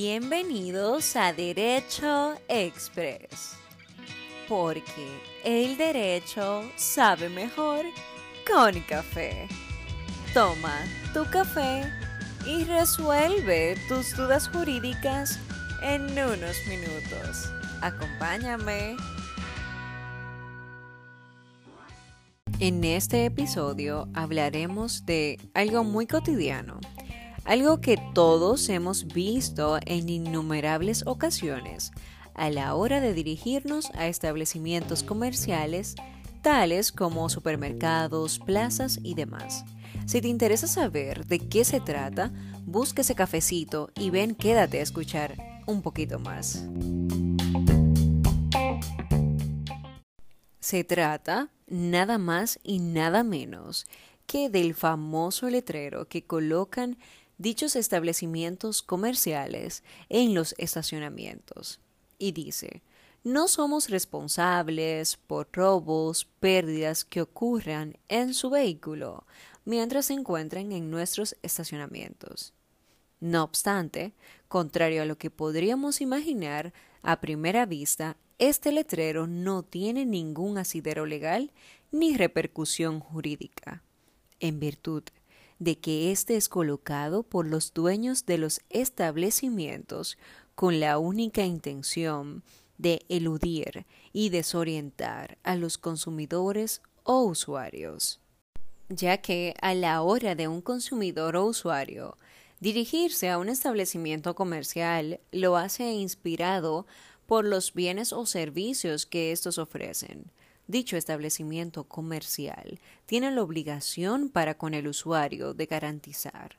Bienvenidos a Derecho Express, porque el derecho sabe mejor con café. Toma tu café y resuelve tus dudas jurídicas en unos minutos. Acompáñame. En este episodio hablaremos de algo muy cotidiano algo que todos hemos visto en innumerables ocasiones a la hora de dirigirnos a establecimientos comerciales tales como supermercados, plazas y demás. Si te interesa saber de qué se trata, busca ese cafecito y ven, quédate a escuchar un poquito más. Se trata nada más y nada menos que del famoso letrero que colocan dichos establecimientos comerciales en los estacionamientos. Y dice, no somos responsables por robos, pérdidas que ocurran en su vehículo mientras se encuentren en nuestros estacionamientos. No obstante, contrario a lo que podríamos imaginar a primera vista, este letrero no tiene ningún asidero legal ni repercusión jurídica, en virtud de que éste es colocado por los dueños de los establecimientos con la única intención de eludir y desorientar a los consumidores o usuarios, ya que a la hora de un consumidor o usuario dirigirse a un establecimiento comercial lo hace inspirado por los bienes o servicios que estos ofrecen, dicho establecimiento comercial tiene la obligación para con el usuario de garantizar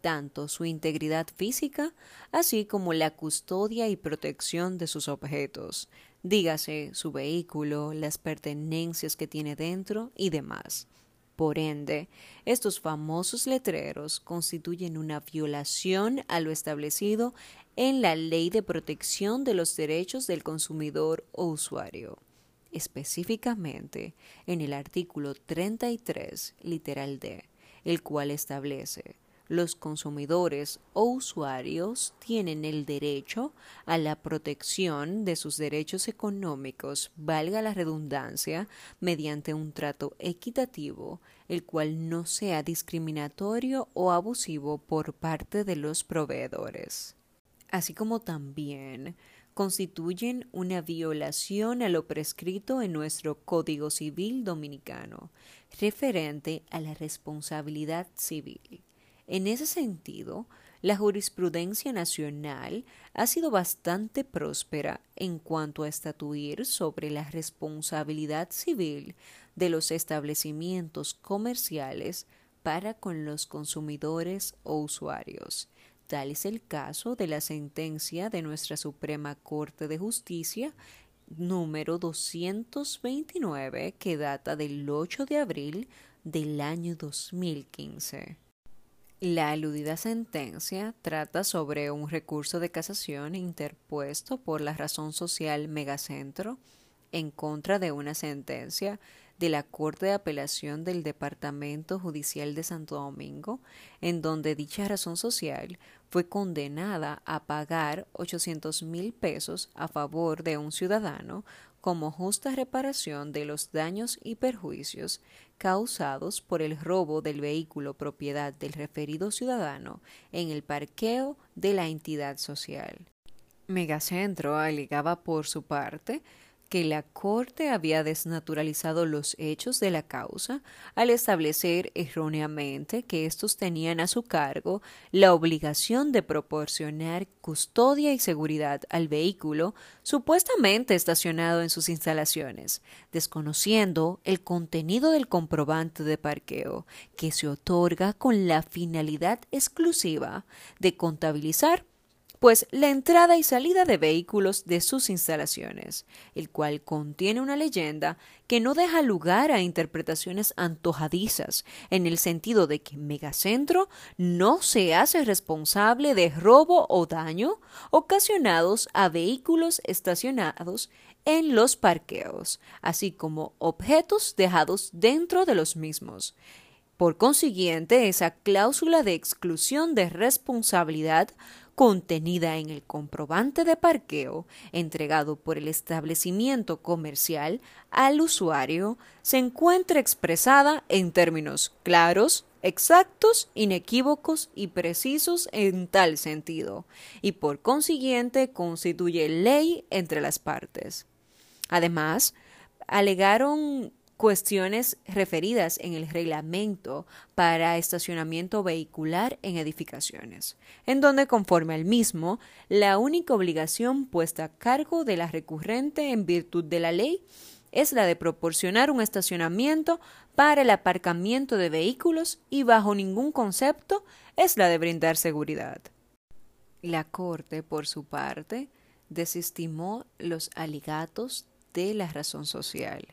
tanto su integridad física, así como la custodia y protección de sus objetos, dígase su vehículo, las pertenencias que tiene dentro y demás. Por ende, estos famosos letreros constituyen una violación a lo establecido en la Ley de Protección de los Derechos del Consumidor o Usuario específicamente en el artículo 33, literal D, el cual establece los consumidores o usuarios tienen el derecho a la protección de sus derechos económicos, valga la redundancia, mediante un trato equitativo, el cual no sea discriminatorio o abusivo por parte de los proveedores, así como también constituyen una violación a lo prescrito en nuestro Código Civil Dominicano, referente a la responsabilidad civil. En ese sentido, la jurisprudencia nacional ha sido bastante próspera en cuanto a estatuir sobre la responsabilidad civil de los establecimientos comerciales para con los consumidores o usuarios, Tal es el caso de la sentencia de nuestra Suprema Corte de Justicia número 229 que data del 8 de abril del año 2015. La aludida sentencia trata sobre un recurso de casación interpuesto por la razón social Megacentro en contra de una sentencia de la Corte de Apelación del Departamento Judicial de Santo Domingo, en donde dicha razón social fue condenada a pagar 800 mil pesos a favor de un ciudadano como justa reparación de los daños y perjuicios causados por el robo del vehículo propiedad del referido ciudadano en el parqueo de la entidad social. Megacentro alegaba por su parte que la Corte había desnaturalizado los hechos de la causa al establecer erróneamente que estos tenían a su cargo la obligación de proporcionar custodia y seguridad al vehículo supuestamente estacionado en sus instalaciones, desconociendo el contenido del comprobante de parqueo que se otorga con la finalidad exclusiva de contabilizar pues la entrada y salida de vehículos de sus instalaciones, el cual contiene una leyenda que no deja lugar a interpretaciones antojadizas, en el sentido de que Megacentro no se hace responsable de robo o daño ocasionados a vehículos estacionados en los parqueos, así como objetos dejados dentro de los mismos. Por consiguiente, esa cláusula de exclusión de responsabilidad contenida en el comprobante de parqueo entregado por el establecimiento comercial al usuario se encuentra expresada en términos claros, exactos, inequívocos y precisos en tal sentido, y por consiguiente constituye ley entre las partes. Además, alegaron cuestiones referidas en el reglamento para estacionamiento vehicular en edificaciones, en donde conforme al mismo, la única obligación puesta a cargo de la recurrente en virtud de la ley es la de proporcionar un estacionamiento para el aparcamiento de vehículos y bajo ningún concepto es la de brindar seguridad. La Corte, por su parte, desestimó los aligatos de la razón social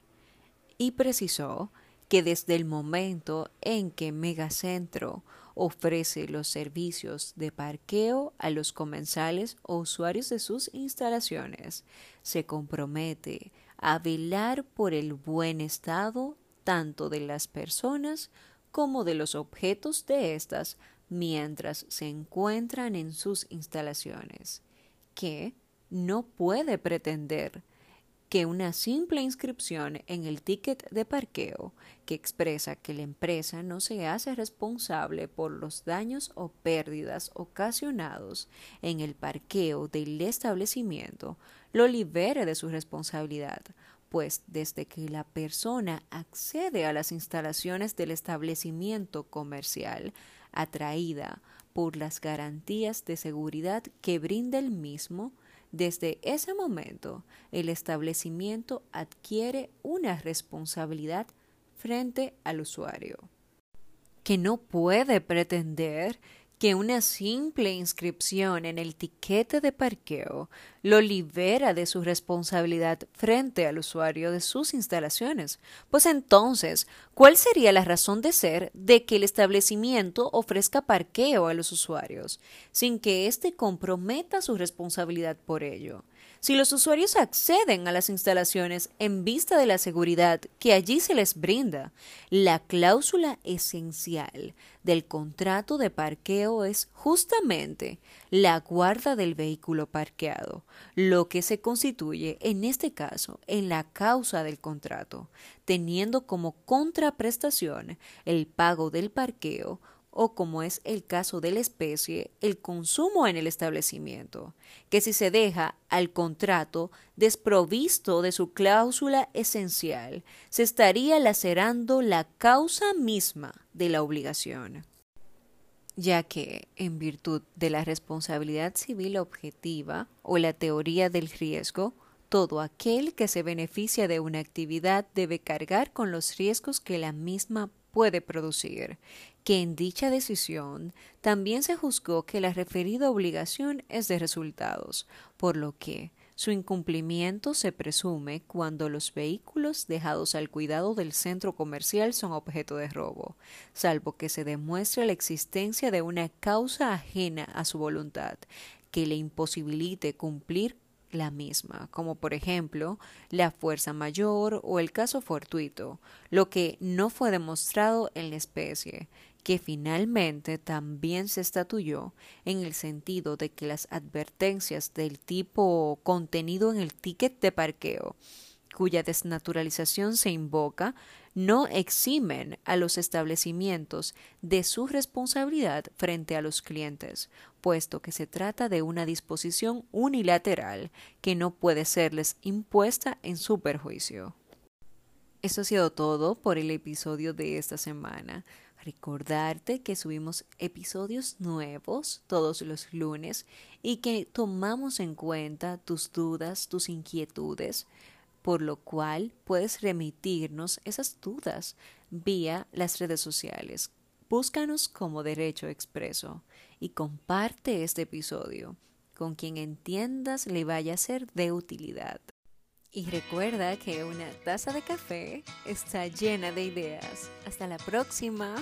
y precisó que desde el momento en que Megacentro ofrece los servicios de parqueo a los comensales o usuarios de sus instalaciones, se compromete a velar por el buen estado tanto de las personas como de los objetos de éstas mientras se encuentran en sus instalaciones, que no puede pretender que una simple inscripción en el ticket de parqueo que expresa que la empresa no se hace responsable por los daños o pérdidas ocasionados en el parqueo del establecimiento lo libere de su responsabilidad, pues desde que la persona accede a las instalaciones del establecimiento comercial atraída por las garantías de seguridad que brinda el mismo, desde ese momento, el establecimiento adquiere una responsabilidad frente al usuario, que no puede pretender que una simple inscripción en el tiquete de parqueo lo libera de su responsabilidad frente al usuario de sus instalaciones. Pues entonces, ¿cuál sería la razón de ser de que el establecimiento ofrezca parqueo a los usuarios sin que éste comprometa su responsabilidad por ello? Si los usuarios acceden a las instalaciones en vista de la seguridad que allí se les brinda, la cláusula esencial del contrato de parqueo es justamente la guarda del vehículo parqueado, lo que se constituye en este caso en la causa del contrato, teniendo como contraprestación el pago del parqueo o como es el caso de la especie, el consumo en el establecimiento, que si se deja al contrato desprovisto de su cláusula esencial, se estaría lacerando la causa misma de la obligación ya que, en virtud de la responsabilidad civil objetiva o la teoría del riesgo, todo aquel que se beneficia de una actividad debe cargar con los riesgos que la misma puede producir, que en dicha decisión también se juzgó que la referida obligación es de resultados, por lo que su incumplimiento se presume cuando los vehículos dejados al cuidado del centro comercial son objeto de robo, salvo que se demuestre la existencia de una causa ajena a su voluntad que le imposibilite cumplir la misma, como por ejemplo la fuerza mayor o el caso fortuito, lo que no fue demostrado en la especie, que finalmente también se estatuyó en el sentido de que las advertencias del tipo contenido en el ticket de parqueo, cuya desnaturalización se invoca, no eximen a los establecimientos de su responsabilidad frente a los clientes, puesto que se trata de una disposición unilateral que no puede serles impuesta en su perjuicio. Eso ha sido todo por el episodio de esta semana. Recordarte que subimos episodios nuevos todos los lunes y que tomamos en cuenta tus dudas, tus inquietudes, por lo cual puedes remitirnos esas dudas vía las redes sociales. Búscanos como Derecho Expreso y comparte este episodio con quien entiendas le vaya a ser de utilidad. Y recuerda que una taza de café está llena de ideas. Hasta la próxima.